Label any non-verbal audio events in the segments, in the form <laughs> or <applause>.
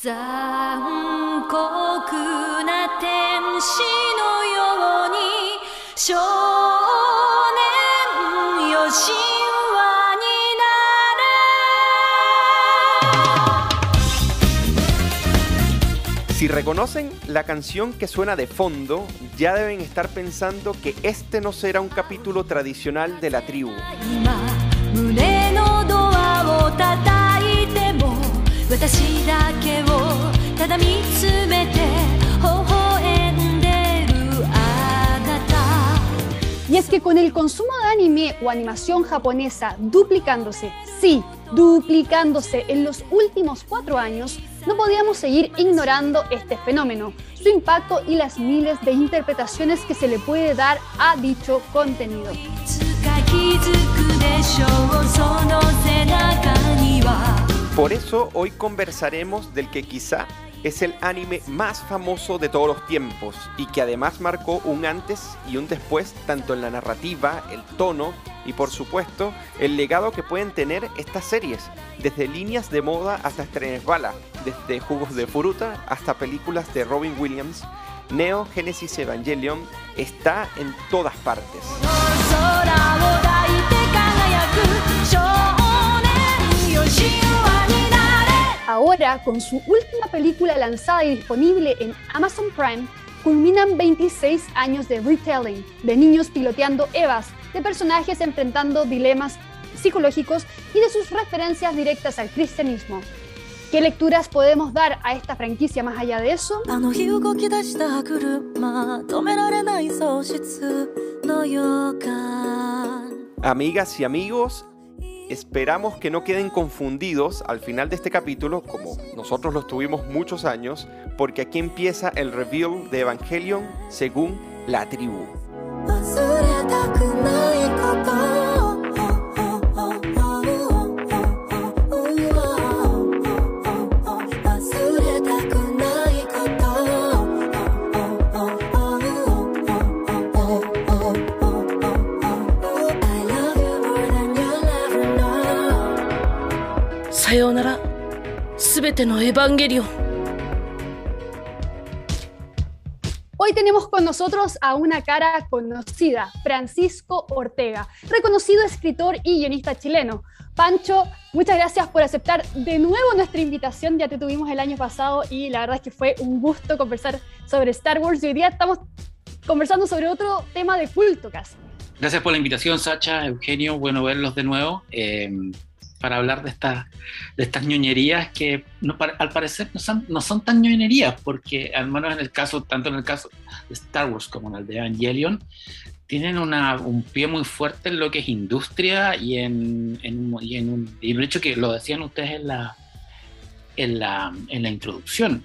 残酷な天使のように少年よ神話になれ Si reconocen la canción que suena de fondo, ya deben estar pensando que este no será un capítulo tradicional de la tribu. 私だけをただ見つめて微笑んでるあなた Y es que con el consumo de anime o animación japonesa duplicándose, sí, duplicándose en los últimos cuatro años, no podíamos seguir ignorando este fenómeno, su impacto y las miles de interpretaciones que se le puede dar a dicho contenido. Por eso hoy conversaremos del que quizá es el anime más famoso de todos los tiempos y que además marcó un antes y un después tanto en la narrativa, el tono y por supuesto el legado que pueden tener estas series, desde líneas de moda hasta estrenes bala, desde jugos de fruta hasta películas de Robin Williams, Neo Genesis Evangelion está en todas partes. con su última película lanzada y disponible en Amazon Prime, culminan 26 años de retelling, de niños piloteando Evas, de personajes enfrentando dilemas psicológicos y de sus referencias directas al cristianismo. ¿Qué lecturas podemos dar a esta franquicia más allá de eso? Amigas y amigos, esperamos que no queden confundidos al final de este capítulo, como nosotros lo tuvimos muchos años, porque aquí empieza el reveal de Evangelion según la tribu. さようならすべてのエヴァンゲリオン Hoy tenemos con nosotros a una cara conocida, Francisco Ortega, reconocido escritor y guionista chileno. Pancho, muchas gracias por aceptar de nuevo nuestra invitación. Ya te tuvimos el año pasado y la verdad es que fue un gusto conversar sobre Star Wars. Y hoy día estamos conversando sobre otro tema de culto casi. Gracias por la invitación, Sacha, Eugenio. Bueno verlos de nuevo eh, para hablar de, esta, de estas ñoñerías que no, al parecer no son, no son tan ñoñerías, porque al menos en el caso, tanto en el caso de Star Wars como en el de Evangelion, tienen una, un pie muy fuerte en lo que es industria y en, en- y en un y de hecho que lo decían ustedes en la, en la, en la introducción.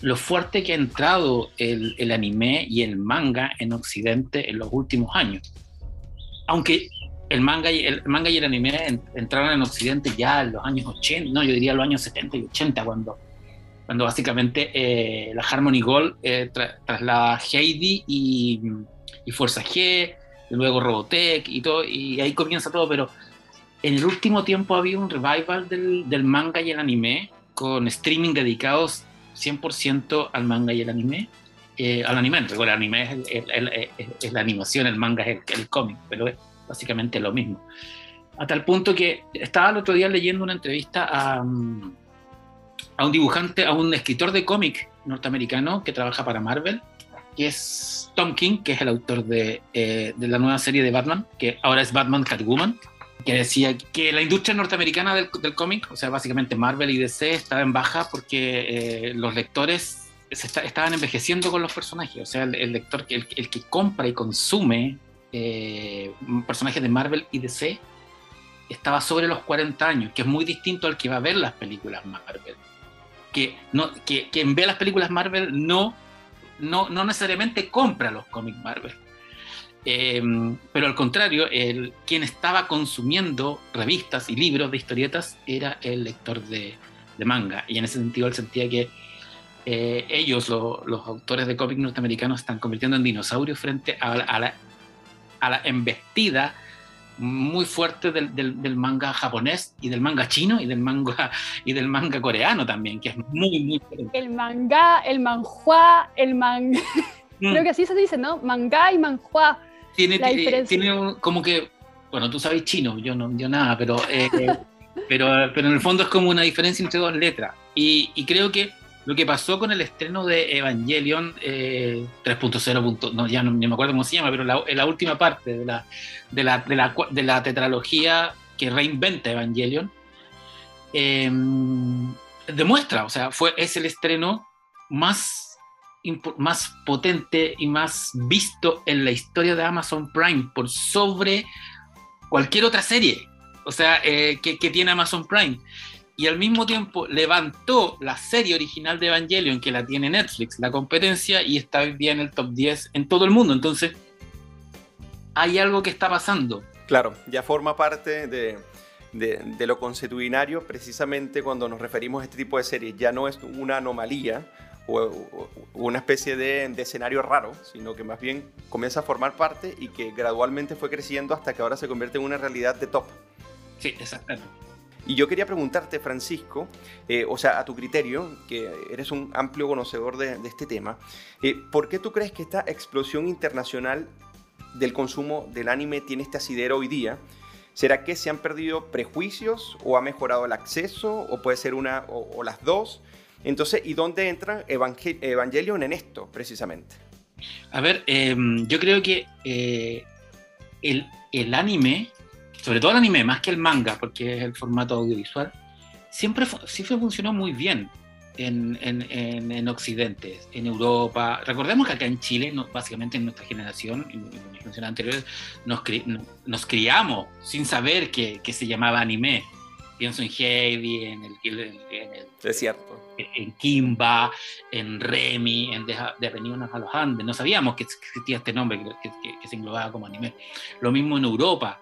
Lo fuerte que ha entrado el, el anime y el manga en Occidente en los últimos años aunque el manga y el manga y el anime en- entraron en Occidente ya en los años 80, no, yo diría los años 70 y 80, cuando, cuando básicamente eh, la Harmony Gold eh, tra- traslada Heidi y, y Fuerza G, y luego Robotech y todo, y ahí comienza todo, pero en el último tiempo ha habido un revival del, del manga y el anime, con streaming dedicados 100% al manga y el anime eh, al anime. El anime es, el- el- el- la animación, el manga es el, cómic, pero básicamente lo mismo. A tal punto que estaba el otro día leyendo una entrevista a, mm, a un dibujante, a un escritor de cómic norteamericano que trabaja para Marvel, que es Tom King, que es el autor de, eh, de la nueva serie de Batman, que ahora es Batman Catwoman, que decía que la industria norteamericana del, del cómic, o sea, básicamente Marvel y DC, estaba en baja porque eh, los lectores se está- estaban envejeciendo con los personajes. O sea, el, el lector, el, el que compra y consume eh, personajes de Marvel y DC, estaba sobre los 40 años, que es muy distinto al que va a ver las películas Marvel. Que, no, que quien ve las películas Marvel no, no, no necesariamente compra los cómics Marvel. Eh, pero al contrario, el, quien estaba consumiendo revistas y libros de historietas era el lector de, de manga. Y en ese sentido, él sentía que eh, ellos, lo- los autores de cómics norteamericanos, están convirtiendo en dinosaurios frente a, a la, a la embestida muy fuerte del, del, del, manga japonés y del manga chino y del manga y del manga coreano también, que es muy, muy fuerte. El manga, el manhua, el manga. Mm. Creo que así se dice, ¿no? Manga y manhua. Tiene, tiene como que, bueno, tú sabes chino, yo no, yo nada, pero, eh, <laughs> pero, pero en el fondo es como una diferencia entre dos letras. Y, y creo que lo que pasó con el estreno de Evangelion eh, 3.0, no, ya no, me acuerdo cómo se llama, pero la, última parte de la, de, la, de, la, tetralogía que reinventa Evangelion, eh, demuestra, o sea, fue, es el estreno más, más potente y más visto en la historia de Amazon Prime, por sobre cualquier otra serie, o sea, eh, que tiene Amazon Prime y al mismo tiempo levantó la serie original de Evangelion, que la tiene Netflix, la competencia, y está hoy día en el top 10 en todo el mundo. Entonces, hay algo que está pasando. Claro, ya forma parte de, de, lo consuetudinario, precisamente cuando nos referimos a este tipo de series. Ya no es una anomalía o, una especie de, de, escenario raro, sino que más bien comienza a formar parte y que gradualmente fue creciendo hasta que ahora se convierte en una realidad de top. Sí, exactamente. Y yo quería preguntarte, Francisco, eh, o sea, a tu criterio, que eres un amplio conocedor de, este tema, eh, ¿por qué tú crees que esta explosión internacional del consumo del anime tiene este asidero hoy día? ¿Será que se han perdido prejuicios o ha mejorado el acceso o puede ser una o, las dos? Entonces, ¿y dónde entra Evangelion en esto precisamente? A ver, em, yo creo que eh, el, el anime sobre todo el anime, más que el manga, porque es el formato audiovisual, siempre, siempre funcionó muy bien en, en, en, Occidente, en Europa. Recordemos que acá en Chile, básicamente en nuestra generación, en, en generaciones anteriores, nos, nos criamos sin saber que, que, se llamaba anime. Pienso en Heavy, en el, en el es cierto. En Kimba, en Remy, en De, de a los Andes. No sabíamos que existía este nombre que, que, que se englobaba como anime. Lo mismo en Europa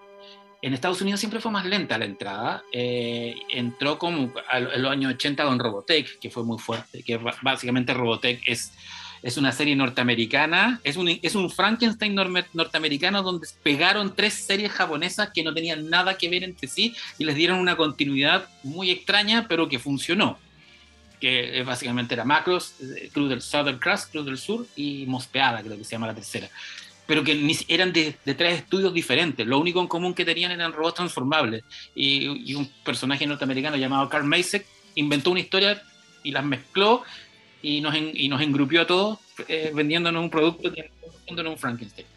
en Estados Unidos siempre fue más lenta la entrada. Eh, entró como en los años 80 con Robotech, que fue muy fuerte, que básicamente Robotech es, es una serie norteamericana, es un, es un Frankenstein norteamericano donde pegaron tres series japonesas que no tenían nada que ver entre sí y les dieron una continuidad muy extraña, pero que funcionó. Que básicamente era Macros, eh, Cruz del Southern Cross, Cruz del Sur y Mospeada, creo que se llama la tercera pero que eran de, tres estudios diferentes. Lo único en común que tenían eran robots transformables. Y, un personaje norteamericano llamado Carl Masek inventó una historia y las mezcló y nos, y nos engrupió a todos eh, vendiéndonos un producto, vendiéndonos un Frankenstein.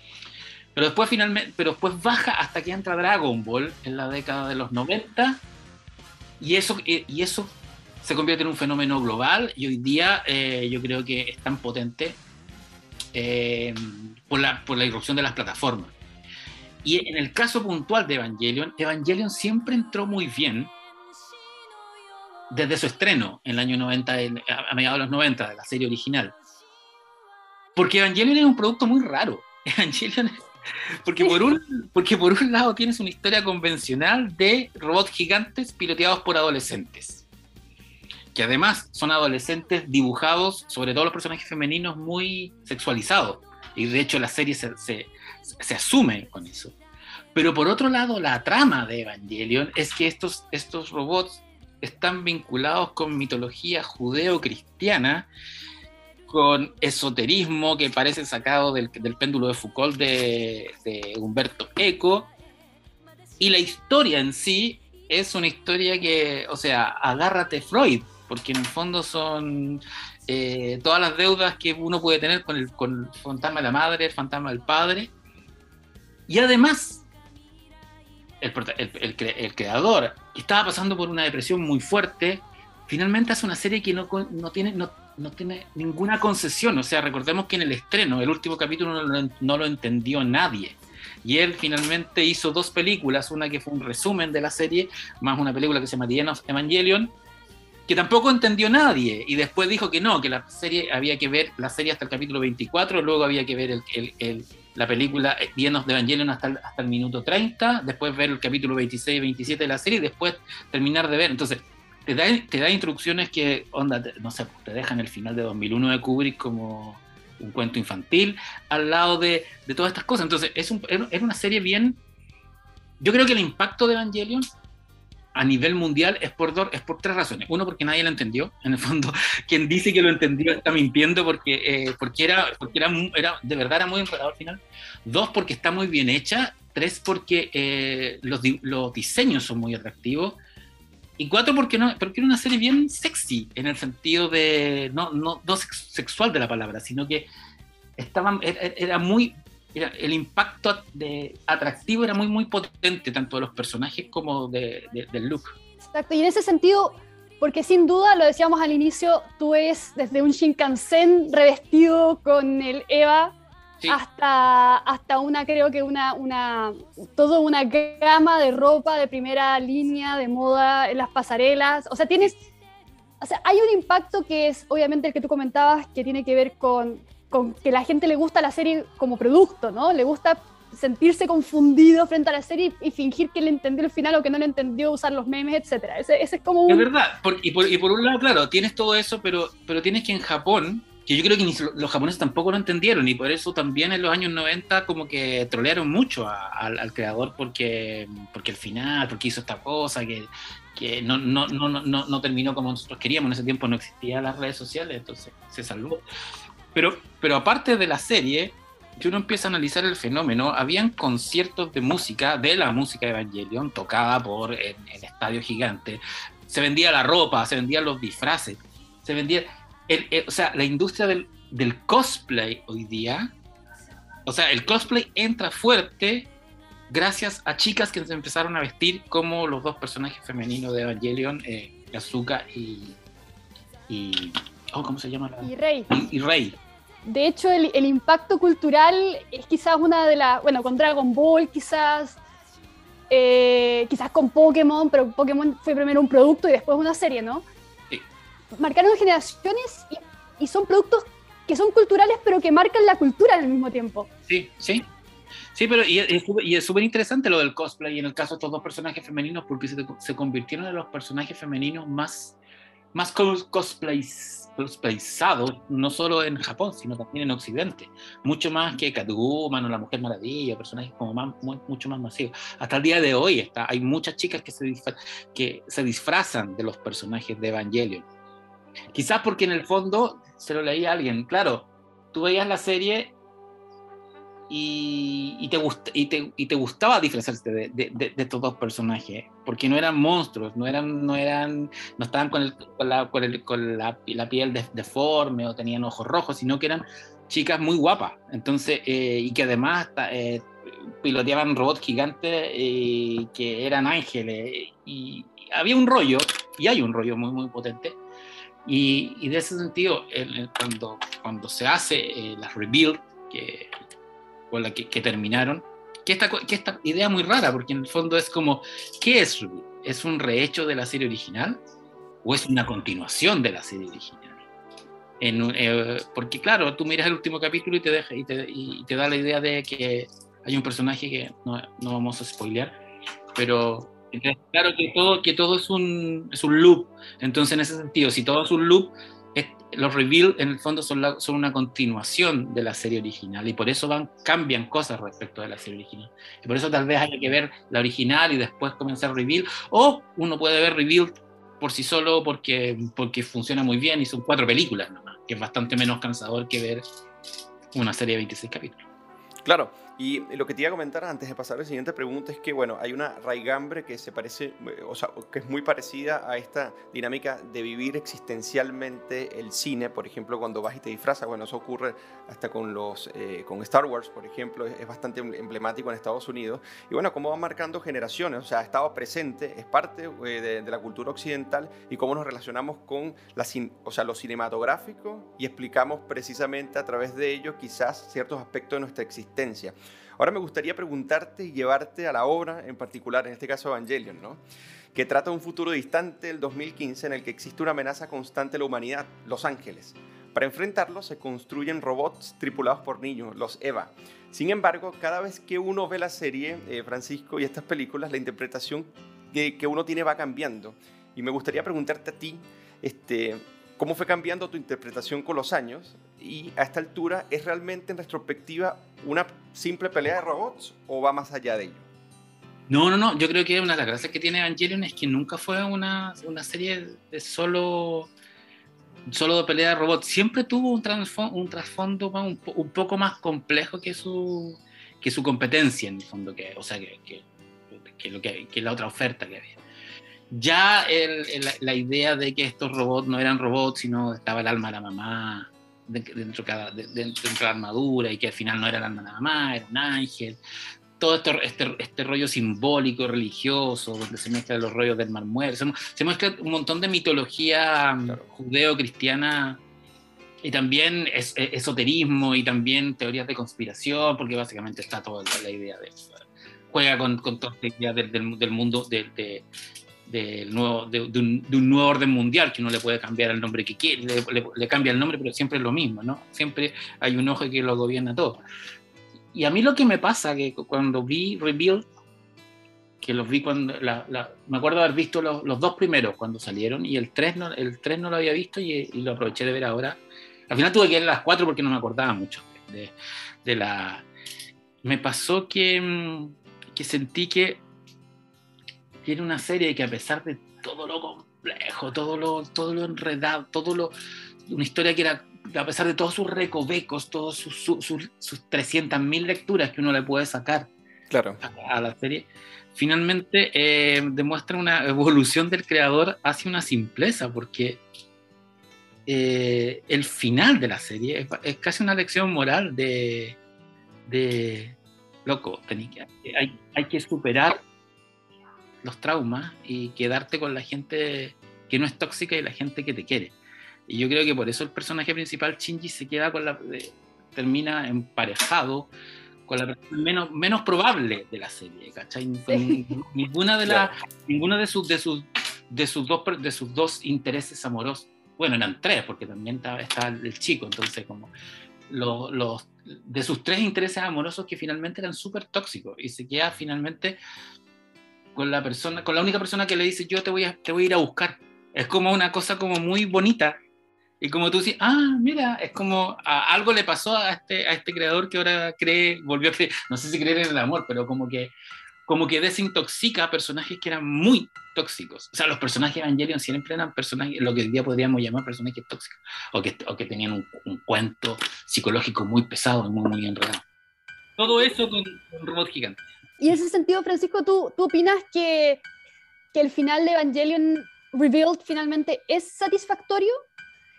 Pero después, finalmente, pero después baja hasta que entra Dragon Ball en la década de los 90 y eso, y eso se convierte en un fenómeno global y hoy día eh, yo creo que es tan potente eh, por, la, por la irrupción de las plataformas. Y en el caso puntual de Evangelion, Evangelion siempre entró muy bien desde su estreno en el año 90, a mediados de los 90, de la serie original. Porque Evangelion es un producto muy raro. <laughs> Evangelion porque por, un, porque por un lado tienes una historia convencional de robots gigantes piloteados por adolescentes que además son adolescentes dibujados, sobre todo los personajes femeninos, muy sexualizados. Y de hecho la serie se, se, asume con eso. Pero por otro lado, la trama de Evangelion es que estos, estos robots están vinculados con mitología judeo-cristiana, con esoterismo que parece sacado del, del péndulo de Foucault de, de, Humberto Eco. Y la historia en sí es una historia que, o sea, agárrate Freud, porque en el fondo son eh, todas las deudas que uno puede tener con el, con el fantasma de la madre, el fantasma del padre. Y además, el, el, el, creador, que estaba pasando por una depresión muy fuerte, finalmente hace una serie que no, no tiene, no, no, tiene ninguna concesión. O sea, recordemos que en el estreno, el último capítulo no no lo entendió nadie. Y él finalmente hizo dos películas, una que fue un resumen de la serie, más una película que se llama The Evangelion, que tampoco entendió nadie y después dijo que no, que la serie había que ver la serie hasta el capítulo 24, luego había que ver el, la película Vienos de Evangelion hasta el, hasta el minuto 30, después ver el capítulo 26 y 27 de la serie y después terminar de ver. Entonces, te da, te da instrucciones que, onda, no sé, te dejan el final de 2001 de Kubrick como un cuento infantil al lado de, de todas estas cosas. Entonces, es un, era una serie bien yo creo que el impacto de Evangelion a nivel mundial es por, dos, es por tres razones. Uno, porque nadie lo entendió. En el fondo, <laughs> quien dice que lo entendió está mintiendo porque, eh, porque, era, porque era, de verdad era muy enredado al final. Dos, porque está muy bien hecha. Tres, porque eh, los, los, diseños son muy atractivos. Y cuatro, porque, no, porque era una serie bien sexy, en el sentido de, no, no, no sexual de la palabra, sino que estaba, era, era muy el impacto de, atractivo era muy, muy potente, tanto de los personajes como de, del look. Exacto, y en ese sentido, porque sin duda, lo decíamos al inicio, tú es desde un Shinkansen revestido con el Eva hasta, hasta una, creo que una, una, toda una gama de ropa de primera línea, de moda, en las pasarelas, o sea, tienes, o sea, hay un impacto que es obviamente el que tú comentabas, que tiene que ver con con que la gente le gusta la serie como producto, ¿no? Le gusta sentirse confundido frente a la serie y, fingir que le entendió el final o que no le entendió, usar los memes, etc. Ese, es como un... Es verdad, y, por, un lado, claro, tienes todo eso, pero, pero tienes que en Japón, que yo creo que los japoneses tampoco lo entendieron y por eso también en los años 90 como que trolearon mucho al, creador porque, porque el final, porque hizo esta cosa, que, que no, no, no, no, no terminó como nosotros queríamos, en ese tiempo no existían las redes sociales, entonces se salvó. Pero, pero aparte de la serie, yo uno empieza a analizar el fenómeno, habían conciertos de música, de la música de Evangelion, tocada por el, estadio gigante. Se vendía la ropa, se vendían los disfraces, se vendía... o sea, la industria del, del cosplay hoy día, o sea, el cosplay entra fuerte gracias a chicas que se empezaron a vestir como los dos personajes femeninos de Evangelion, eh, y, y oh, ¿cómo se llama? Y Rey. y Rey de hecho, el, impacto cultural es quizás una de las, bueno, con Dragon Ball quizás, eh, quizás con Pokémon, pero Pokémon fue primero un producto y después una serie, ¿no? Sí. Marcaron generaciones y, son productos que son culturales, pero que marcan la cultura al mismo tiempo. Sí, sí. Sí, pero y, es súper interesante lo del cosplay en el caso de estos dos personajes femeninos porque se, se convirtieron en los personajes femeninos más más cosplays, cosplayzados, no solo en Japón, sino también en Occidente. Mucho más que Catwoman o la Mujer Maravilla, personajes como más, mucho más masivos. Hasta el día de hoy está, hay muchas chicas que se, que se disfrazan de los personajes de Evangelion. Quizás porque en el fondo, se lo leía a alguien, claro, tú veías la serie y, te, y, te, y te gustaba diferenciarse de, de, de, estos dos personajes, porque no eran monstruos, no eran, no eran, no estaban con, el, con, la, con, el, con la, la, piel deforme o tenían ojos rojos, sino que eran chicas muy guapas, entonces, eh, y que además eh, piloteaban robots gigantes eh, que eran ángeles, y, había un rollo, y hay un rollo muy, muy potente, y, y de ese sentido, cuando, cuando se hace la rebuild, que con la que, terminaron, que esta, que esta idea muy rara, porque en el fondo es como, ¿qué es ¿Es un rehecho de la serie original o es una continuación de la serie original? En, eh, porque claro, tú miras el último capítulo y te, deja, y te, y te da la idea de que hay un personaje que no, no vamos a spoilear, pero claro que todo, que todo es, un, es un loop. Entonces, en ese sentido, si todo es un loop, los reveal en el fondo son, son, una continuación de la serie original y por eso van, cambian cosas respecto de la serie original. Y por eso tal vez haya que ver la original y después comenzar reveal, o uno puede ver reveal por sí solo porque, porque funciona muy bien y son cuatro películas nomás, que es bastante menos cansador que ver una serie de 26 capítulos. Claro, y lo que te iba a comentar antes de pasar a la siguiente pregunta es que, bueno, hay una raigambre que se parece, o sea, que es muy parecida a esta dinámica de vivir existencialmente el cine, por ejemplo, cuando vas y te disfrazas, bueno, eso ocurre hasta con los, eh, con Star Wars, por ejemplo, es, bastante em, emblemático en Estados Unidos, y bueno, cómo va marcando generaciones, o sea, ha estado presente, es parte eh, de, la cultura occidental y cómo nos relacionamos con la, o sea, lo cinematográfico y explicamos precisamente a través de ello quizás ciertos aspectos de nuestra existencia. Ahora me gustaría preguntarte y llevarte a la obra en particular, en este caso Evangelion, ¿no? que trata un futuro distante, el 2015, en el que existe una amenaza constante a la humanidad, Los Ángeles. Para enfrentarlo se construyen robots tripulados por niños, los EVA. Sin embargo, cada vez que uno ve la serie, eh, Francisco, y estas películas, la interpretación que, que uno tiene va cambiando. Y me gustaría preguntarte a ti, este, ¿Cómo fue cambiando tu interpretación con los años? Y a esta altura, ¿es realmente en retrospectiva una simple pelea de robots o va más allá de ello? No, no, no. Yo creo que una de las gracias que tiene Evangelion es que nunca fue una, una serie de solo, solo de pelea de robots. Siempre tuvo un, un trasfondo un, po- un poco más complejo que su, que su competencia, en el fondo. Que, o sea, que, que lo que, que la otra oferta que había. Ya el- el- la, idea de que estos robots no eran robots, sino estaba el alma de la mamá de- dentro, cada, de- de- dentro de la armadura y que al final no era el alma de la mamá, era un ángel todo este, este, este rollo simbólico, religioso, donde se mezclan los rollos del mar muerto, se, se mezcla un montón de mitología mm, Claro. judeo-cristiana y también es, es- esoterismo y también teorías de conspiración, porque básicamente está toda la, idea de juega con, con toda esta idea del, del- del mundo del, de- del nuevo, de, de un, de un nuevo orden mundial que uno le puede cambiar el nombre que quiere, le, le- le cambia el nombre, pero siempre es lo mismo, ¿no? Siempre hay un ojo que lo gobierna todo. Y a mí lo que me pasa, que cu- cuando vi Rebuild, que los vi cuando, la- la- me acuerdo haber visto los, los dos primeros cuando salieron, y el 3 no, el 3 no lo había visto y, y lo aproveché de ver ahora. Al final tuve que ver las 4 porque no me acordaba mucho de, de la... Me pasó que, mm, que sentí que tiene una serie que a pesar de todo lo complejo, todo lo, todo lo enredado, todo lo... Una historia que era a pesar de todos sus recovecos, todos sus, sus, sus, sus 300.000 lecturas que uno le puede sacar Claro. a, a la serie, finalmente eh, demuestra una evolución del creador hacia una simpleza, porque eh, el final de la serie es, es casi una lección moral de, de loco, hay, hay que superar los traumas y quedarte con la gente que no es tóxica y la gente que te quiere. Y yo creo que por eso el personaje principal, Shinji, se queda con la. eh, termina emparejado con la persona menos, menos probable de la serie, ¿cachai? Sí. Ninguna de las. Ninguna de sus, de sus, de sus dos de sus dos intereses amorosos. Bueno, eran tres, porque también estaba, estaba el chico, entonces como los, los- de sus tres intereses amorosos que finalmente eran súper tóxicos y se queda finalmente con la persona, con la única persona que le dice yo te voy a, te voy a ir a buscar. Es como una cosa como muy bonita. Y como tú dices, ah, mira, es como a- algo le pasó a este, a este creador que ahora cree, volvió a creer, no sé si creer en el amor, pero como que, como que desintoxica a personajes que eran muy tóxicos. O sea, los personajes de Evangelion siempre eran personajes, lo que hoy día podríamos llamar personajes tóxicos, o que, o que tenían un, un cuento psicológico muy pesado muy, muy enredado. Todo eso con un robot gigante. Y en ese sentido, Francisco, ¿tú, tú opinas que, que el final de Evangelion Revealed finalmente es satisfactorio?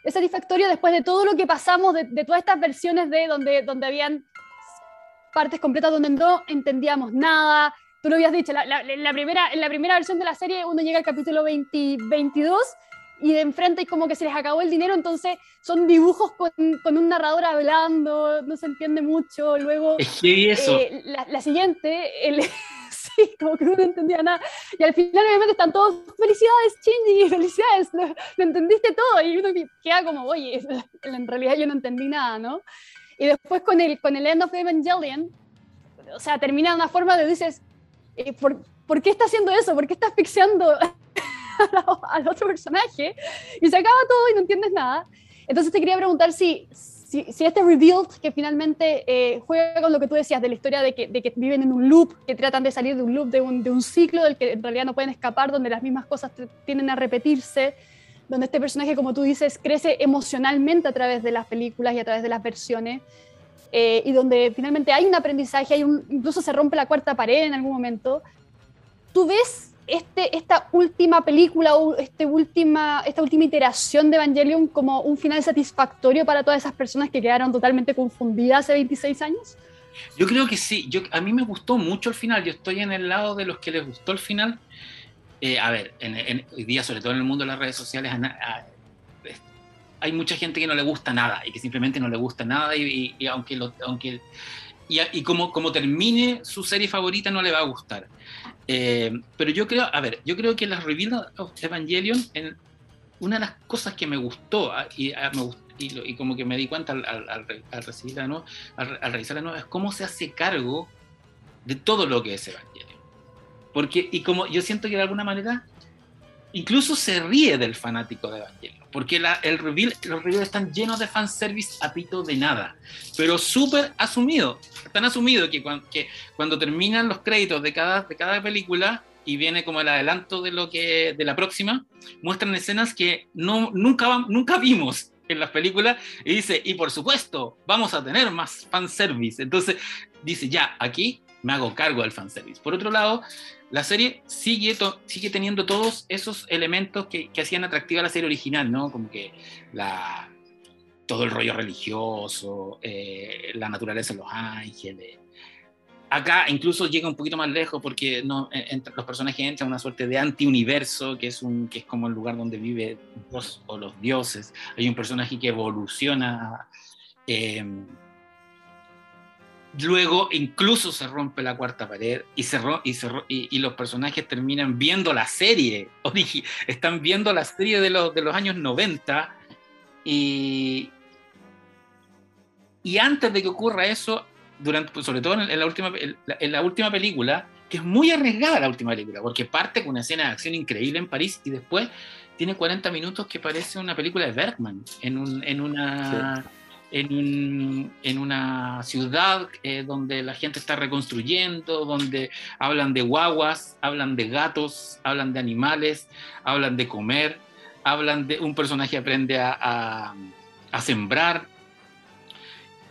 ¿Es satisfactorio después de todo lo que pasamos, de, de todas estas versiones de donde, donde habían partes completas donde no entendíamos nada? Tú lo habías dicho, la, la- la primera, en la primera versión de la serie uno llega al capítulo 20 22 y de enfrente es como que se les acabó el dinero, entonces son dibujos con, con un narrador hablando, no se entiende mucho, luego... Es que eso, Eh, la, la siguiente, el- <laughs> sí, como que no entendía nada. Y al final, obviamente, están todos, felicidades, Shinji, felicidades, <laughs> lo, lo entendiste todo. Y uno que- queda como, oye, en realidad yo no entendí nada, ¿no? Y después con el, con el End of Evangelion, o sea, termina de una forma de dices, eh, ¿por, ¿por qué está haciendo eso? ¿Por qué está asfixiando al otro personaje? Y se acaba todo y no entiendes nada. Entonces te quería preguntar si, si, si este Revealed, que finalmente eh, juega con lo que tú decías de la historia de que, de que viven en un loop, que tratan de salir de un loop, de un, de un ciclo del que en realidad no pueden escapar, donde las mismas cosas tienden a repetirse, donde este personaje, como tú dices, crece emocionalmente a través de las películas y a través de las versiones, eh, y donde finalmente hay un aprendizaje, hay un, incluso se rompe la cuarta pared en algún momento. ¿Tú ves este, esta última película o este última, esta última iteración de Evangelion como un final satisfactorio para todas esas personas que quedaron totalmente confundidas hace 26 años? Yo creo que sí. Yo, a mí me gustó mucho el final. Yo estoy en el lado de los que les gustó el final. Eh, a ver, en, en- hoy día, sobre todo en el mundo de las redes sociales, a a- hay mucha gente que no le gusta nada y que simplemente no le gusta nada y, y- y aunque, lo, aunque y, y como, como termine su serie favorita no le va a gustar. Eh, pero yo creo, a ver, yo creo que las Reveal of Evangelion, una de las cosas que me gustó ah, y, ah, me y, como que me di cuenta al, al, al re- al de revisarla de nuevo, es cómo se hace cargo de todo lo que es Evangelion. Porque, y como yo siento que de alguna manera, incluso se ríe del fanático de Evangelion. Porque la, el reveal, los reveals están llenos de fanservice a pito de nada, pero súper asumido, tan asumido que, cuando terminan los créditos de cada, de cada película y viene como el adelanto de lo que de la próxima, muestran escenas que no, nunca, nunca vimos en las películas y dice, y por supuesto, vamos a tener más fanservice. Entonces dice, ya, aquí me hago cargo del fanservice. Por otro lado, la serie sigue, sigue teniendo todos esos elementos que, que, hacían atractiva la serie original, ¿no? Como que la, todo el rollo religioso, eh, la naturaleza de los ángeles. Acá incluso llega un poquito más lejos porque no, entre los personajes entran una suerte de antiuniverso, que es, un, que es como el lugar donde vive Dios o los dioses. Hay un personaje que evoluciona. Eh, Luego incluso se rompe la cuarta pared y, se y, y, los personajes terminan viendo la serie, <laughs> están viendo la serie de los, de los años 90 y, y antes de que ocurra eso, durante, pues, sobre todo en, la última, en la última película, que es muy arriesgada la última película, porque parte con una escena de acción increíble en París y después tiene 40 minutos que parece una película de Bergman, en, un, en una en, en una ciudad eh, donde la gente está reconstruyendo, donde hablan de guaguas, hablan de gatos, hablan de animales, hablan de comer, hablan de un personaje aprende a, a, sembrar.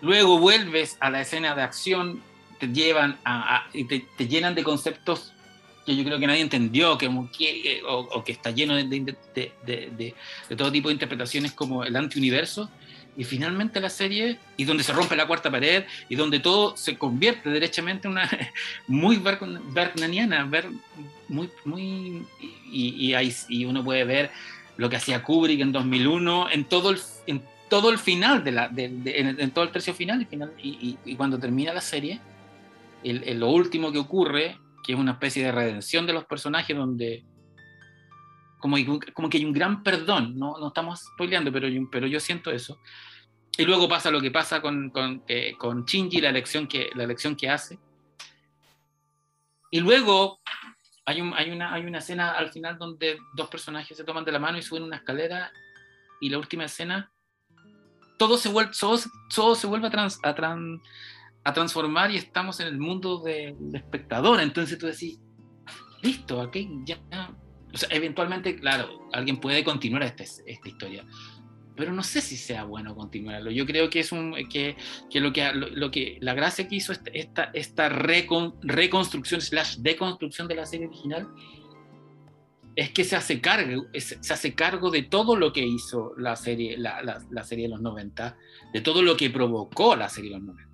Luego vuelves a la escena de acción, te llevan a, y te, llenan de conceptos que yo creo que nadie entendió, que, o, que está lleno de, de, de, todo tipo de interpretaciones como el antiuniverso, y finalmente la serie, y donde se rompe la cuarta pared, y donde todo se convierte derechamente en una <laughs> muy bergnaniana, ver, muy, muy, y, y, y, uno puede ver lo que hacía Kubrick en 2001, en todo el, en todo el final, de la, de, en, todo el tercio final, y, final y, cuando termina la serie, el, lo último que ocurre, que es una especie de redención de los personajes, donde como, como que hay un gran perdón, no, no estamos spoileando, pero, pero yo siento eso, y luego pasa lo que pasa con, con, eh, con Shinji, la elección, que, la elección que hace. Y luego hay, un, hay, una, hay una escena al final donde dos personajes se toman de la mano y suben una escalera. Y la última escena, todo se vuelve, todo, todo se vuelve a, trans, a, a, transformar y estamos en el mundo del espectador. Entonces tú decís, listo, aquí ya. O sea, eventualmente, claro, alguien puede continuar esta, esta historia pero no sé si sea bueno continuarlo. Yo creo que es un que, que, lo, que lo, que la gracia que hizo esta, esta reconstrucción slash deconstrucción de la serie original es que se hace cargo, se hace cargo de todo lo que hizo la serie, la, la, la serie de los 90, de todo lo que provocó la serie de los 90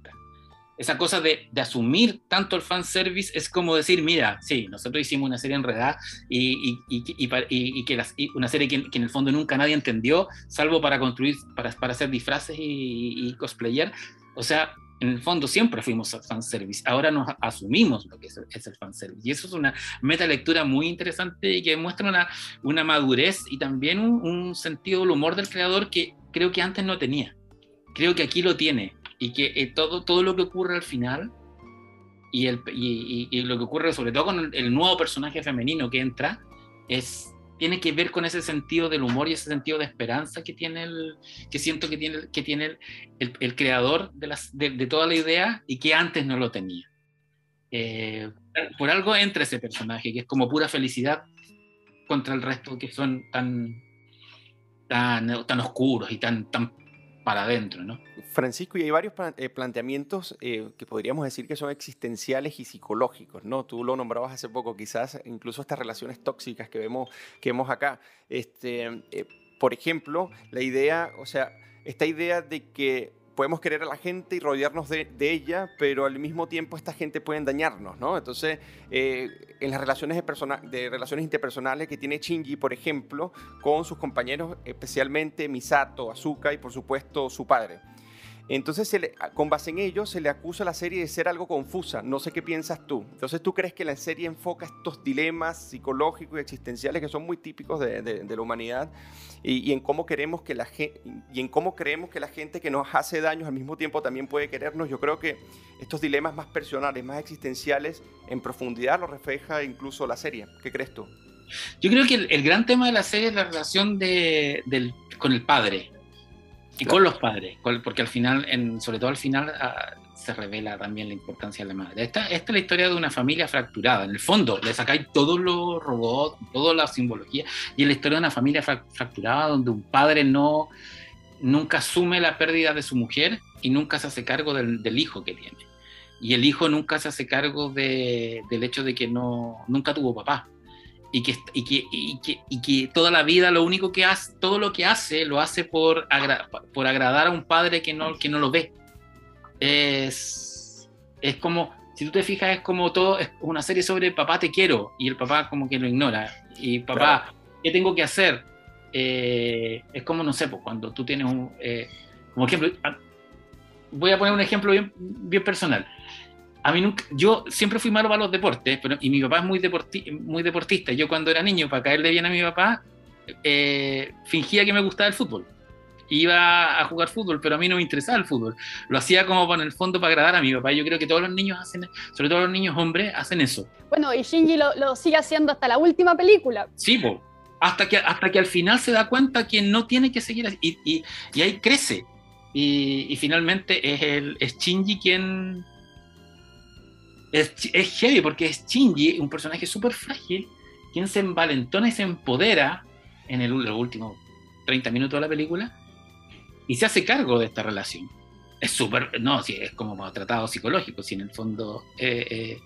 esa cosa de, de, asumir tanto el fanservice es como decir, mira, sí, nosotros hicimos una serie enredada y, y, y, y que las, una serie que, que, en el fondo nunca nadie entendió, salvo para construir, para, para hacer disfraces y, cosplayer. O sea, en el fondo siempre fuimos fanservice, ahora nos asumimos lo que es, es el fanservice. Y eso es una meta lectura muy interesante y que muestra una, una madurez y también un, un sentido del humor del creador que creo que antes no tenía. Creo que aquí lo tiene y que eh, todo, todo lo que ocurre al final y, el, y, lo que ocurre sobre todo con el, nuevo personaje femenino que entra es tiene que ver con ese sentido del humor y ese sentido de esperanza que tiene el que siento que tiene que tiene el, el, creador de, las, de, toda la idea y que antes no lo tenía. Eh, por algo entra ese personaje que es como pura felicidad contra el resto que son tan tan, tan oscuros y tan para adentro, ¿no? Francisco, y hay varios eh, planteamientos eh, que podríamos decir que son existenciales y psicológicos, ¿no? Tú lo nombrabas hace poco, quizás incluso estas relaciones tóxicas que vemos, que vemos acá. Este, eh, por ejemplo, la idea, o sea, esta idea de que podemos querer a la gente y rodearnos de, ella, pero al mismo tiempo esta gente puede dañarnos, ¿no? Entonces, eh, en las relaciones de, relaciones interpersonales que tiene Shinji, por ejemplo, con sus compañeros, especialmente Misato, Azuka y por supuesto su padre. Entonces, con base en ello, se le acusa a la serie de ser algo confusa. No sé qué piensas tú. Entonces, ¿tú crees que la serie enfoca estos dilemas psicológicos y existenciales que son muy típicos de, la humanidad y, en cómo queremos que la y en cómo creemos que la gente que nos hace daños al mismo tiempo también puede querernos? Yo creo que estos dilemas más personales, más existenciales, en profundidad lo refleja incluso la serie. ¿Qué crees tú? Yo creo que el, gran tema de la serie es la relación de, con el padre y con los padres, porque al final, en, sobre todo al final, ah, se revela también la importancia de la madre. Esta, esta es la historia de una familia fracturada. En el fondo, le sacáis todos los robots, toda la simbología, y es la historia de una familia fra- fracturada donde un padre no nunca asume la pérdida de su mujer y nunca se hace cargo del, del hijo que tiene. Y el hijo nunca se hace cargo de- del hecho de que no, nunca tuvo papá. Y que, y, que, y, que, y que toda la vida lo único que hace, todo lo que hace, lo hace por, agra- por agradar a un padre que no, que no lo ve. Es, es como, si tú te fijas, es como todo, es una serie sobre papá te quiero, y el papá como que lo ignora. Y papá, ¿qué tengo que hacer? Eh, es como, no sé, pues, cuando tú tienes un, eh, como ejemplo, voy a poner un ejemplo bien, bien personal. A mí nunca, yo siempre fui malo para los deportes, pero, y mi papá es muy, deporti, muy deportista. Yo cuando era niño, para caerle bien a mi papá, eh, fingía que me gustaba el fútbol. Iba a jugar fútbol, pero a mí no me interesaba el fútbol. Lo hacía como en el fondo para agradar a mi papá. Yo creo que todos los niños hacen, sobre todo los niños hombres, hacen eso. Bueno, y Shinji lo, lo sigue haciendo hasta la última película. Sí, po. Hasta que, hasta que al final se da cuenta que no tiene que seguir así. Y, y, y ahí crece. Y, y finalmente es, el, es Shinji quien. Es, es heavy porque es Shinji, un personaje súper frágil, quien se envalentona y se empodera en el, los últimos 30 minutos de la película y se hace cargo de esta relación. Es súper. No, sí, es como tratado psicológico, si en el fondo eh, eh,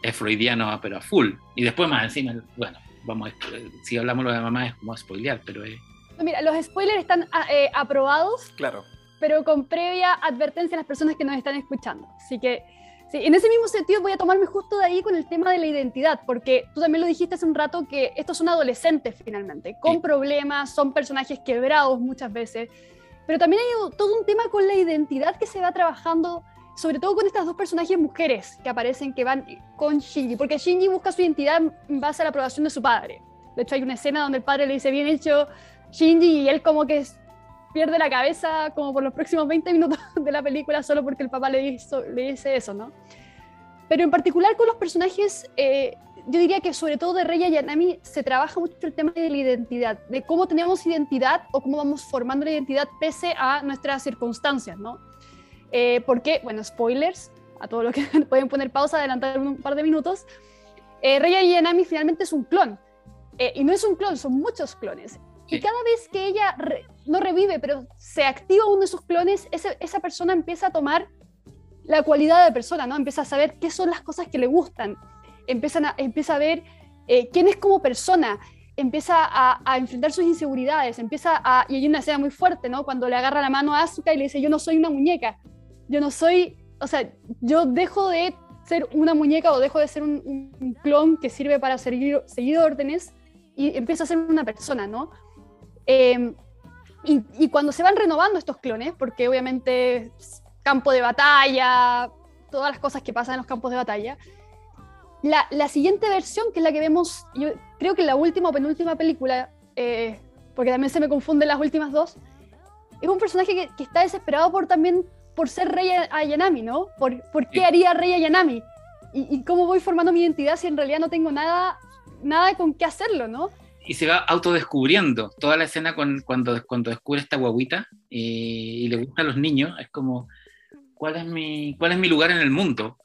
es freudiano, pero a full. Y después más encima, bueno, vamos a, si hablamos lo de mamá es como spoilear, pero es... Mira, los spoilers están ah, eh, aprobados, Claro. pero con previa advertencia a las personas que nos están escuchando. Así que, sí, en ese mismo sentido voy a tomarme justo de ahí con el tema de la identidad, porque tú también lo dijiste hace un rato que estos son adolescentes finalmente, con Sí. problemas, son personajes quebrados muchas veces, pero también hay todo un tema con la identidad que se va trabajando, sobre todo con estas dos personajes mujeres que aparecen, que van con Shinji, porque Shinji busca su identidad en base a la aprobación de su padre. De hecho, hay una escena donde el padre le dice, bien hecho, Shinji, y él como que pierde la cabeza como por los próximos 20 minutos <laughs> de la película solo porque el papá le, hizo, le dice eso, ¿no? Pero en particular con los personajes, eh, yo diría que sobre todo de Rey Ayanami se trabaja mucho el tema de la identidad, de cómo tenemos identidad o cómo vamos formando la identidad pese a nuestras circunstancias, ¿no? Eh, porque, bueno, spoilers, a todos los que <laughs> pueden poner pausa, adelantar un par de minutos, eh, Rey Ayanami finalmente es un clon. Eh, y no es un clon, son muchos clones. Y cada vez que ella re- no revive, pero se activa uno de sus clones, ese- esa persona empieza a tomar la cualidad de persona, ¿no? Empieza a saber qué son las cosas que le gustan, empiezan a, empieza a ver eh, quién es como persona, empieza a, a enfrentar sus inseguridades, empieza a... Y hay una escena muy fuerte, ¿no? Cuando le agarra la mano a Asuka y le dice, yo no soy una muñeca, yo no soy... O sea, yo dejo de ser una muñeca o dejo de ser un, un- clon que sirve para seguir, seguir órdenes y empiezo a ser una persona, ¿no? Eh, y, y cuando se van renovando estos clones, porque obviamente campo de batalla, todas las cosas que pasan en los campos de batalla, la, la siguiente versión, que es la que vemos, yo creo que en la última o penúltima película, eh, porque también se me confunden las últimas dos, es un personaje que, que está desesperado por también por ser Rey Ayanami, ¿no? ¿Por, por qué Sí. haría Rey Ayanami? Y, y cómo voy formando mi identidad si en realidad no tengo nada, nada con qué hacerlo, ¿no? Y se va autodescubriendo. Toda la escena con, cuando, cuando descubre esta guaguita y, y le gusta a los niños, es como, ¿cuál es mi, cuál es mi lugar en el mundo?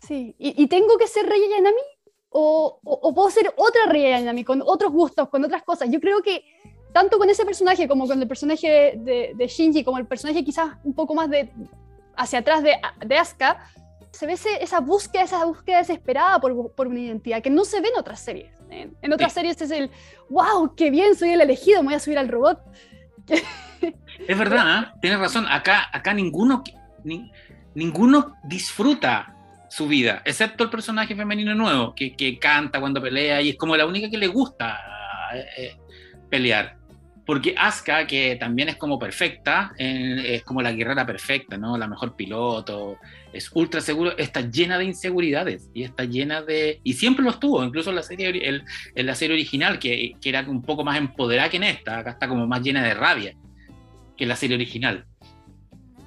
Sí, ¿y, y tengo que ser Rey Ayanami? O, o, o puedo ser otra Rey Ayanami, con otros gustos, con otras cosas? Yo creo que tanto con ese personaje como con el personaje de, de Shinji, como el personaje quizás un poco más de hacia atrás de, de Asuka, se ve ese- esa búsqueda, esa búsqueda desesperada por, por una identidad que no se ve en otras series. En, en otras Sí. series es el, wow, qué bien, soy el elegido, me voy a subir al robot. <laughs> Es verdad, ¿eh? tienes razón. Acá, acá ninguno, ni- ninguno disfruta su vida, excepto el personaje femenino nuevo, que, que canta cuando pelea y es como la única que le gusta eh, eh, pelear. Porque Asuka, que también es como perfecta, es como la guerrera perfecta, ¿no? La mejor piloto, es ultra seguro, está llena de inseguridades y está llena de... Y siempre lo estuvo, incluso en la serie, el- en la serie original, que, que era un poco más empoderada que en esta, acá está como más llena de rabia que la serie original.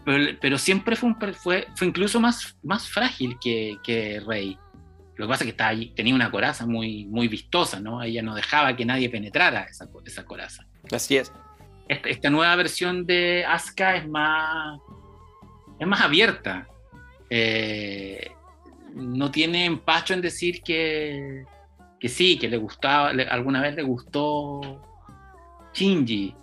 Pero, pero siempre fue, un fue, fue incluso más, más frágil que, que Rey. Lo que pasa es que estaba allí, tenía una coraza muy, muy vistosa, ¿no? Ella no dejaba que nadie penetrara esa, esa coraza. Así es. Esta, esta nueva versión de Asuka es más, es más abierta. Eh, no tiene empacho en decir que, que sí, que le gustaba, le- alguna vez le gustó Shinji.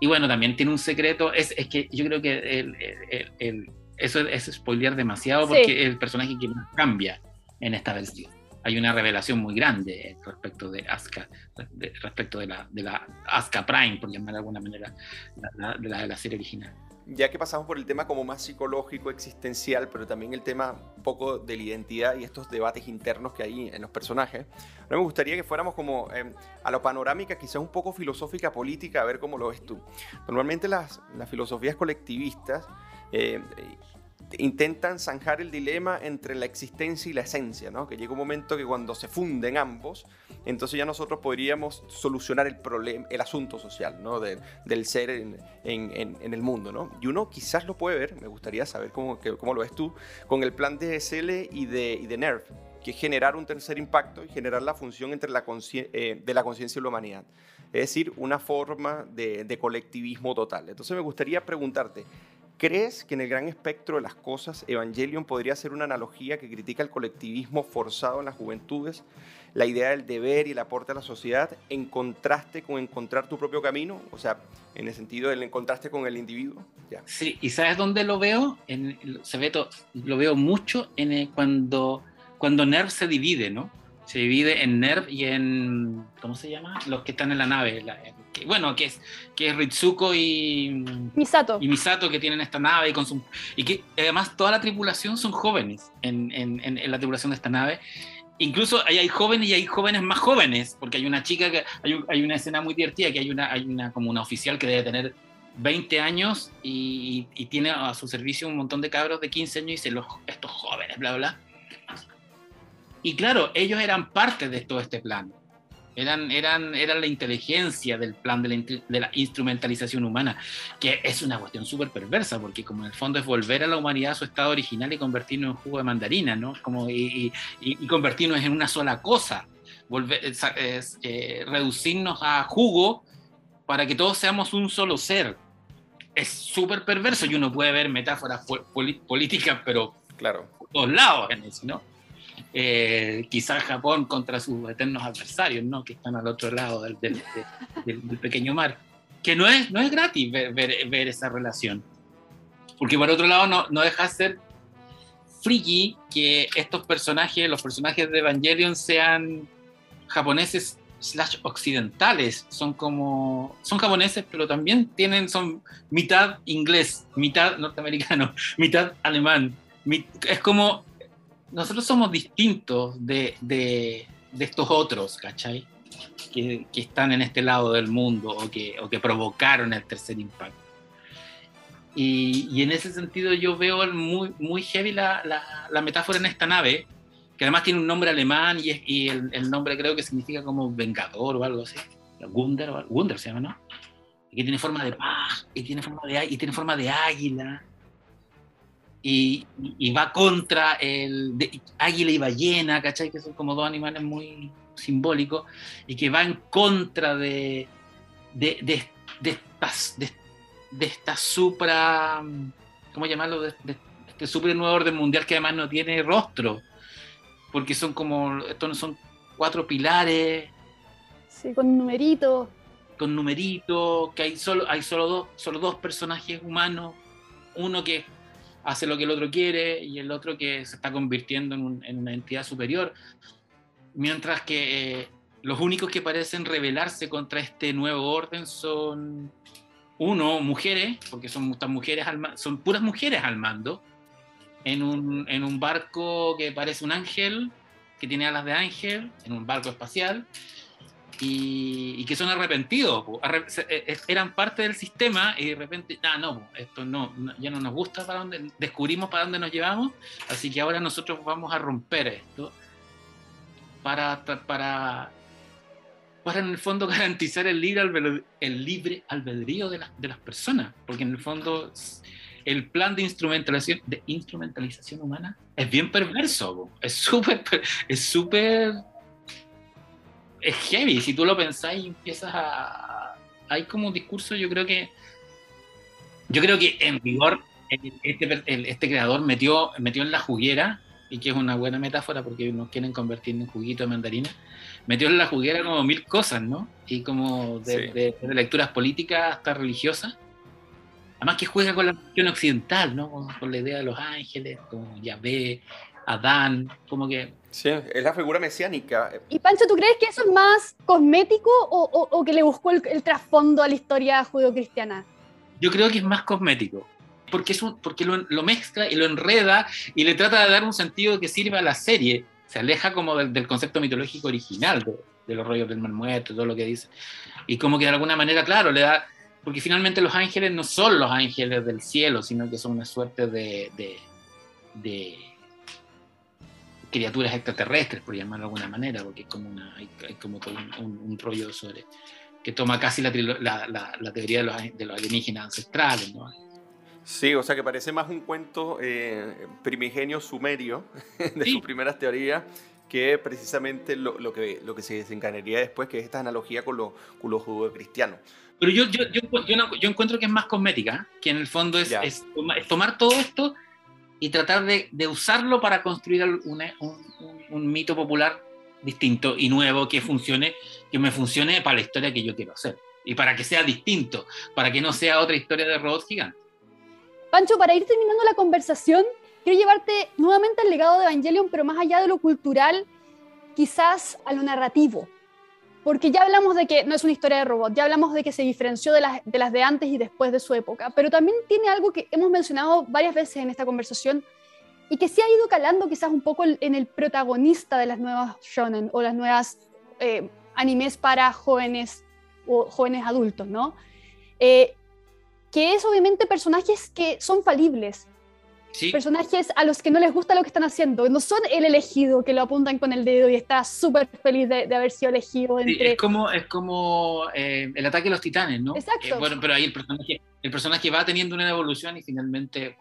Y bueno, también tiene un secreto, es, es que yo creo que el- el- el- el- eso es spoilear demasiado Sí. porque es el personaje que más cambia en esta versión. Hay una revelación muy grande respecto de Asuka, de- respecto de la, de la Asuka Prime, por llamar de alguna manera, la, la- de la la serie original. Ya que pasamos por el tema como más psicológico, existencial, pero también el tema un poco de la identidad y estos debates internos que hay en los personajes, me gustaría que fuéramos como eh, a lo panorámica, quizás un poco filosófica, política, a ver cómo lo ves tú. Normalmente las, las filosofías colectivistas eh, intentan zanjar el dilema entre la existencia y la esencia, ¿no? Que llega un momento que cuando se funden ambos, entonces ya nosotros podríamos solucionar el problema, el asunto social, ¿no? De- del ser en, el mundo, ¿no? Y uno quizás lo puede ver, me gustaría saber cómo, lo ves tú, con el plan de SL y de, y NERV, que es generar un tercer impacto y generar la función entre la eh, de la conciencia y la humanidad. Es decir, una forma de, de colectivismo total. Entonces me gustaría preguntarte, ¿Crees que en el gran espectro de las cosas Evangelion podría ser una analogía que critica el colectivismo forzado en las juventudes, la idea del deber y el aporte a la sociedad en contraste con encontrar tu propio camino? O sea, en el sentido del contraste con el individuo. Ya. Sí, ¿y sabes dónde lo veo? En, se ve lo veo mucho en cuando, cuando NERV se divide, ¿no? Se divide en NERV y en. ¿Cómo se llama? Los que están en la nave. la- que- bueno, que es, que es Ritsuko y, Misato. y Misato que tienen esta nave y, con su- y que además toda la tripulación son jóvenes en, en- en- en la tripulación de esta nave. Incluso ahí hay jóvenes y hay jóvenes más jóvenes, porque hay una chica que hay, un- hay una escena muy divertida que hay una, hay una como una oficial que debe tener 20 años y, y tiene a su servicio un montón de cabros de 15 años y dice los, estos jóvenes, bla, bla. Y claro, ellos eran parte de todo este plan. Eran, eran, eran la inteligencia del plan de la, de la instrumentalización humana, que es una cuestión súper perversa, porque como en el fondo es volver a la humanidad a su estado original y convertirnos en jugo de mandarina, ¿no? Como, y, y- y convertirnos en una sola cosa, volver, es- es, eh, reducirnos a jugo para que todos seamos un solo ser. Es súper perverso y uno puede ver metáforas políticas, pero Claro. por todos lados en eso, ¿no? Eh, quizás Japón contra sus eternos adversarios, ¿no? Que están al otro lado del, del- de- del- del pequeño mar. Que no es, no es gratis ver, ver- esa relación. Porque por otro lado no, no deja de ser friki que estos personajes, los personajes de Evangelion sean japoneses slash occidentales. Son como, son japoneses, pero también tienen, son mitad inglés, mitad norteamericano, <laughs> mitad alemán. Mi- es como, nosotros somos distintos de, de, de estos otros, ¿cachai? Que, que están en este lado del mundo o que, o que provocaron el tercer impacto. Y, y en ese sentido yo veo muy, muy heavy la, la, la metáfora en esta nave, que además tiene un nombre alemán y, es- y el, el nombre creo que significa como vengador o algo así. Algo- Gunder se llama, ¿no? Y que tiene forma de paz, y tiene forma de, y tiene forma de águila y, y va contra el de- águila y ballena, ¿cachai? Que son como dos animales muy simbólicos y que va en contra de, de, de, de estas, de, de esta supra, ¿cómo llamarlo? De, este super nuevo orden mundial que además no tiene rostro, porque son como, estos no son cuatro pilares Sí, con numeritos. con numeritos, que hay solo, hay solo, dos, solo dos personajes humanos, uno que hace lo que el otro quiere y el otro que se está convirtiendo en, un- en una entidad superior, mientras que eh, los únicos que parecen rebelarse contra este nuevo orden son, uno, mujeres, porque son, estas mujeres al son puras mujeres al mando, en un, en un barco que parece un ángel, que tiene alas de ángel, en un barco espacial, y, y que son arrepentidos, eh, eh, eran parte del sistema y de repente, ah, no, esto no, ya no nos gusta para dónde, descubrimos para dónde nos llevamos, así que ahora nosotros vamos a romper esto para, para, para en el fondo <laughs> garantizar el libre, albedrío, el libre albedrío de, las- de las personas, porque en el fondo el plan de instrumentalización, de instrumentalización humana es bien perverso, es súper, per- es súper, es heavy, si tú lo pensás y empiezas a, hay como un discurso, yo creo que, yo creo que en vigor, el- este, este creador metió, metió en la juguera, y que es una buena metáfora porque nos quieren convertir en juguito de mandarina, metió en la juguera como mil cosas, ¿no? Y como de, Sí. de- de lecturas políticas hasta religiosas. Además que juega con la cuestión occidental, ¿no? Con, con la idea de los ángeles, como Yahvé, Adán, como que... Sí, es la figura mesiánica. Y Pancho, ¿tú crees que eso es más cosmético o, o- o que le buscó el, el trasfondo a la historia judeocristiana? Yo creo que es más cosmético. Porque, es un- porque lo, lo mezcla y lo enreda y le trata de dar un sentido que sirva a la serie. Se aleja como del, del concepto mitológico original de, de los rollos del mar muerto, todo lo que dice. Y como que de alguna manera, claro, le da... Porque finalmente los ángeles no son los ángeles del cielo, sino que son una suerte de, de, de criaturas extraterrestres, por llamarlo de alguna manera, porque es como una, hay, hay como todo un, un- un rollo sobre que toma casi la, la, la- la teoría de los, de los alienígenas ancestrales, ¿no? Sí, o sea que parece más un cuento eh, primigenio sumerio <laughs> de Sí. sus primeras teorías que precisamente lo, lo que, lo que se desencadenaría después, que es esta analogía con lo, con lo. Pero yo, yo, yo, yo yo encuentro que es más cosmética, que en el fondo es, es es tomar todo esto y tratar de, de usarlo para construir un, un- un mito popular distinto y nuevo que funcione, que me funcione para la historia que yo quiero hacer. Y para que sea distinto, para que no sea otra historia de robots gigantes. Pancho, para ir terminando la conversación, quiero llevarte nuevamente al legado de Evangelion, pero más allá de lo cultural, quizás a lo narrativo. Porque ya hablamos de que no es una historia de robot, ya hablamos de que se diferenció de las, de las de antes y después de su época, pero también tiene algo que hemos mencionado varias veces en esta conversación y que se ha ido calando quizás un poco en el protagonista de las nuevas shonen o las nuevas eh, animes para jóvenes o jóvenes adultos, ¿no? Eh, que es obviamente personajes que son falibles, ¿sí? personajes a los que no les gusta lo que están haciendo, no son el elegido que lo apuntan con el dedo y está súper feliz de, de haber sido elegido Sí, entre... es como, es como eh, el ataque de los titanes, ¿no? Exacto. Eh, bueno, pero ahí el personaje, el personaje va teniendo una evolución y finalmente.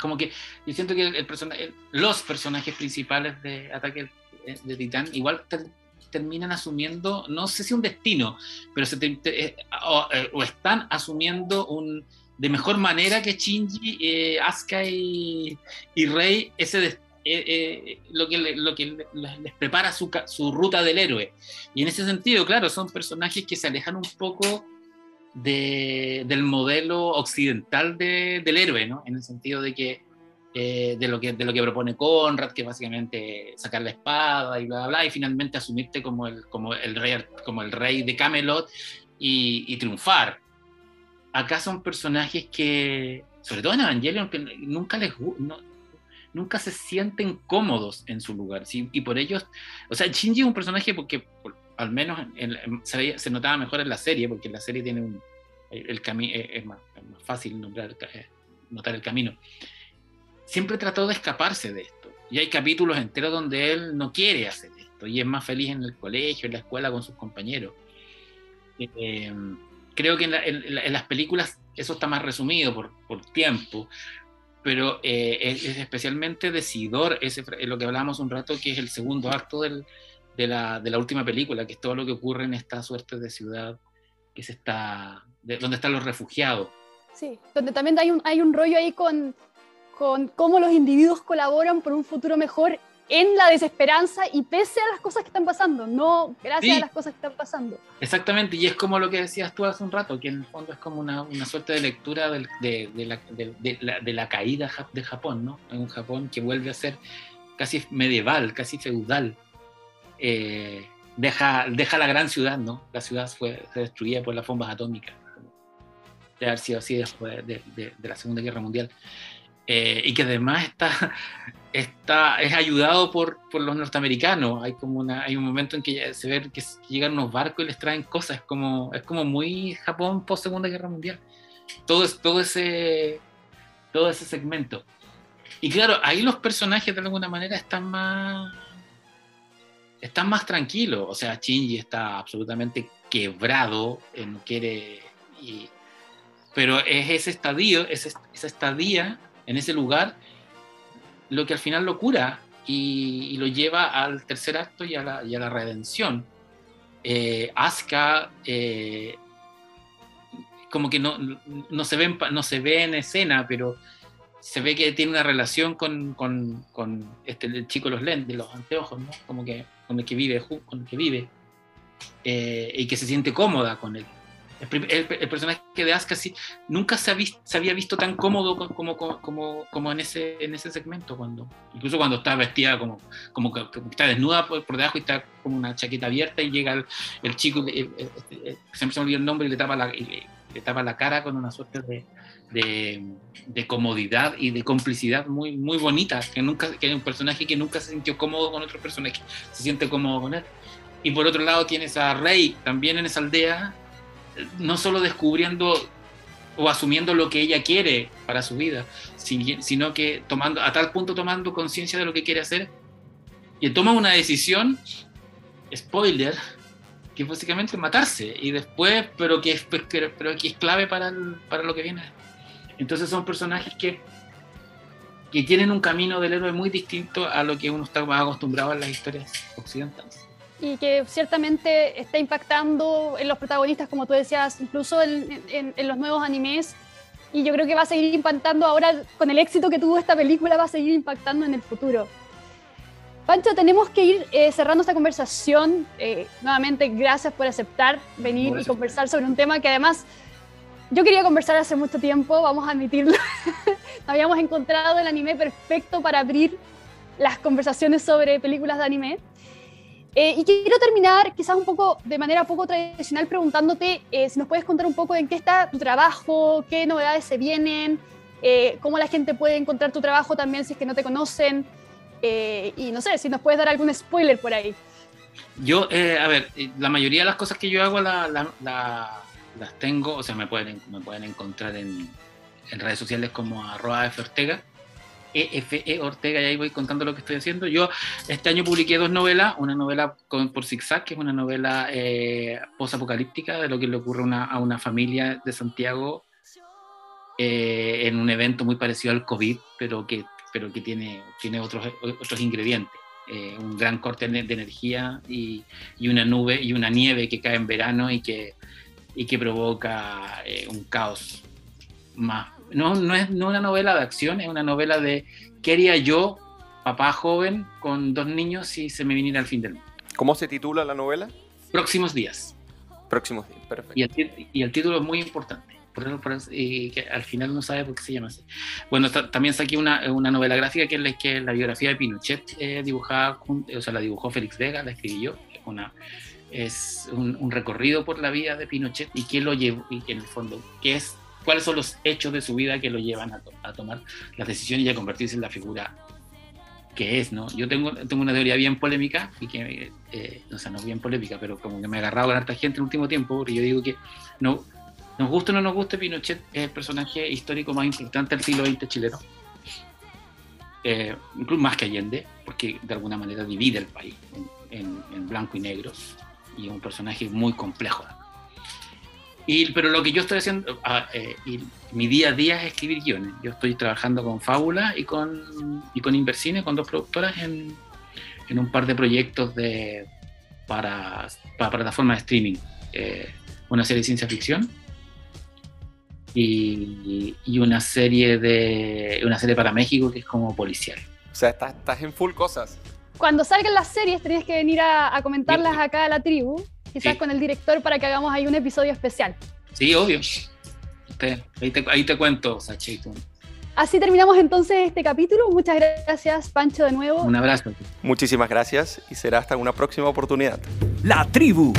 Como que yo siento que el, el persona- el- los personajes principales de Ataque de, de Titán igual ter- terminan asumiendo, no sé si un destino, pero se te- te- eh, o, eh, o están asumiendo un de mejor manera que Shinji, eh, Asuka y, y Rey ese des- eh, eh, lo que, lo que le- les prepara su, su ruta del héroe. Y en ese sentido, claro, son personajes que se alejan un poco de- del modelo occidental de- del héroe, ¿no? En el sentido de que eh, de, lo que de lo que propone Conrad, que básicamente sacar la espada y bla, bla, bla, y finalmente asumirte como el, como el, rey, como el rey de Camelot y, y triunfar. Acá son personajes que, sobre todo en Evangelion, que nunca les no- nunca se sienten cómodos en su lugar. ¿sí? Y por ellos, o sea, Shinji es un personaje porque, por- al menos en- en- se, se notaba mejor en la serie, porque la serie tiene un, el, el cami- eh, es, es más fácil nombrar, eh, notar el camino. Siempre trató de escaparse de esto. Y hay capítulos enteros donde él no quiere hacer esto y es más feliz en el colegio, en la escuela con sus compañeros. Eh, creo que en, la- en en las películas eso está más resumido por, por tiempo, pero eh, es, es especialmente decidor ese, fra- lo que hablábamos un rato, que es el segundo acto del- de, la, de la última película, que es todo lo que ocurre en esta suerte de ciudad que se está, de- donde están los refugiados. Sí, donde también hay un, hay un rollo ahí con, con cómo los individuos colaboran por un futuro mejor en la desesperanza y pese a las cosas que están pasando, no gracias Sí. a las cosas que están pasando. Exactamente, y es como lo que decías tú hace un rato, que en el fondo es como una, una suerte de lectura del- de, de la, de- la- de la caída de Japón, ¿no? En un Japón que vuelve a ser casi medieval, casi feudal. Eh, deja, deja la gran ciudad, ¿no? La ciudad fue destruida por las bombas atómicas. De haber sido así después de, de- de la Segunda Guerra Mundial. Eh, y que además está, está, es ayudado por, por los norteamericanos. Hay como una, hay un momento en que se ve que llegan unos barcos y les traen cosas. Es como, es como muy Japón post Segunda Guerra Mundial. Todo, todo, ese, todo ese segmento. Y claro, ahí los personajes de alguna manera están más están más tranquilos. O sea, Shinji está absolutamente quebrado, no quiere y, pero es ese estadio, ese, esa estadía en ese lugar, lo que al final lo cura y, y lo lleva al tercer acto y a la, y a la redención. Eh, Asuka eh, como que no, no, se ve en, no se ve en escena, pero se ve que tiene una relación con, con, con este, el chico de los lentes, los anteojos, ¿no? Como que con el que vive, con el que vive, eh, y que se siente cómoda con él. El, el, el personaje de Asuka sí, nunca se, ha se, había visto tan cómodo como, como, como, como, en, ese, en ese segmento, cuando, incluso cuando está vestida como, como que está desnuda por, por, debajo y está como una chaqueta abierta y llega el, el chico, siempre se me olvidó el nombre y le tapa la, le tapa la cara con una suerte de, de, de, comodidad y de complicidad muy, muy bonita, que, nunca, que es un personaje que nunca se sintió cómodo con otro personaje, se siente cómodo con él. Y por otro lado tienes a Rey también en esa aldea, no solo descubriendo o asumiendo lo que ella quiere para su vida, sino que tomando, a tal punto tomando conciencia de lo que quiere hacer, y toma una decisión, spoiler, que es básicamente matarse, y después, pero que es, pero que es clave para, para lo que viene. Entonces son personajes que, que tienen un camino del héroe muy distinto a lo que uno está más acostumbrado en las historias occidentales y que ciertamente está impactando en los protagonistas, como tú decías, incluso en, en, en, los nuevos animes. Y yo creo que va a seguir impactando ahora, con el éxito que tuvo esta película, va a seguir impactando en el futuro. Pancho, tenemos que ir eh, cerrando esta conversación. Eh, nuevamente, gracias por aceptar venir gracias. y conversar sobre un tema que además yo quería conversar hace mucho tiempo, vamos a admitirlo. <laughs> Habíamos encontrado el anime perfecto para abrir las conversaciones sobre películas de anime. Eh, y quiero terminar quizás un poco de manera poco tradicional preguntándote eh, si nos puedes contar un poco en qué está tu trabajo, qué novedades se vienen, eh, cómo la gente puede encontrar tu trabajo también si es que no te conocen y no sé, si nos puedes dar algún spoiler por ahí. Yo, a ver, la mayoría de las cosas que yo hago la, la, la, las tengo, o sea, me pueden, me pueden encontrar en, en redes sociales como arroba Ortega EFE Ortega, y ahí voy contando lo que estoy haciendo. Yo este año publiqué dos novelas, una novela con, por Zigzag, que es una novela eh, post-apocalíptica de lo que le ocurre a una familia de Santiago eh, en un evento muy parecido al COVID, pero que, pero que tiene, tiene otros, otros ingredientes. Eh, un gran corte de energía y, y, una nube y una nieve que cae en verano y que, y que provoca eh, un caos más no, no es no una novela de acción, es una novela de qué haría yo, papá joven, con dos niños si se me viniera al fin del mundo. ¿Cómo se titula la novela? Próximos días. Próximos días, perfecto. Y el, y el título es muy importante. Por eso, por eso, y que al final no sabe por qué se llama así. Bueno, también saqué una, una, novela gráfica que es la, que la biografía de Pinochet eh, dibujada, o sea, la dibujó Félix Vega, la escribí yo. Es, una, es un, un, recorrido por la vida de Pinochet y qué lo llevó, y en el fondo, qué es cuáles son los hechos de su vida que lo llevan a, to a, tomar las decisiones y a convertirse en la figura que es, ¿no? Yo tengo, tengo una teoría bien polémica, y que, eh, o sea, no bien polémica, pero como que me he agarrado con harta gente en el último tiempo, porque yo digo que no, nos guste o no nos guste, Pinochet es el personaje histórico más importante del siglo XX chileno. Eh, incluso más que Allende, porque de alguna manera divide el país en, blanco y negro, y es un personaje muy complejo. Y, pero lo que yo estoy haciendo, ah, eh, y mi día a día es escribir guiones. Yo estoy trabajando con Fábula y con, y con Inversine, con dos productoras, en, en un par de proyectos de, para, para plataformas de streaming. Eh, una serie de ciencia ficción y, y, una serie de una serie para México que es como policial. O sea, estás, estás en full cosas. Cuando salgan las series tenías que venir a, a comentarlas acá a la tribu quizás sí. con el director para que hagamos ahí un episodio especial. Sí, obvio. Ahí, te, ahí, te, cuento, Sachito. Así terminamos entonces este capítulo. Muchas gracias, Pancho, de nuevo. Un abrazo. Muchísimas gracias y será hasta una próxima oportunidad. La tribu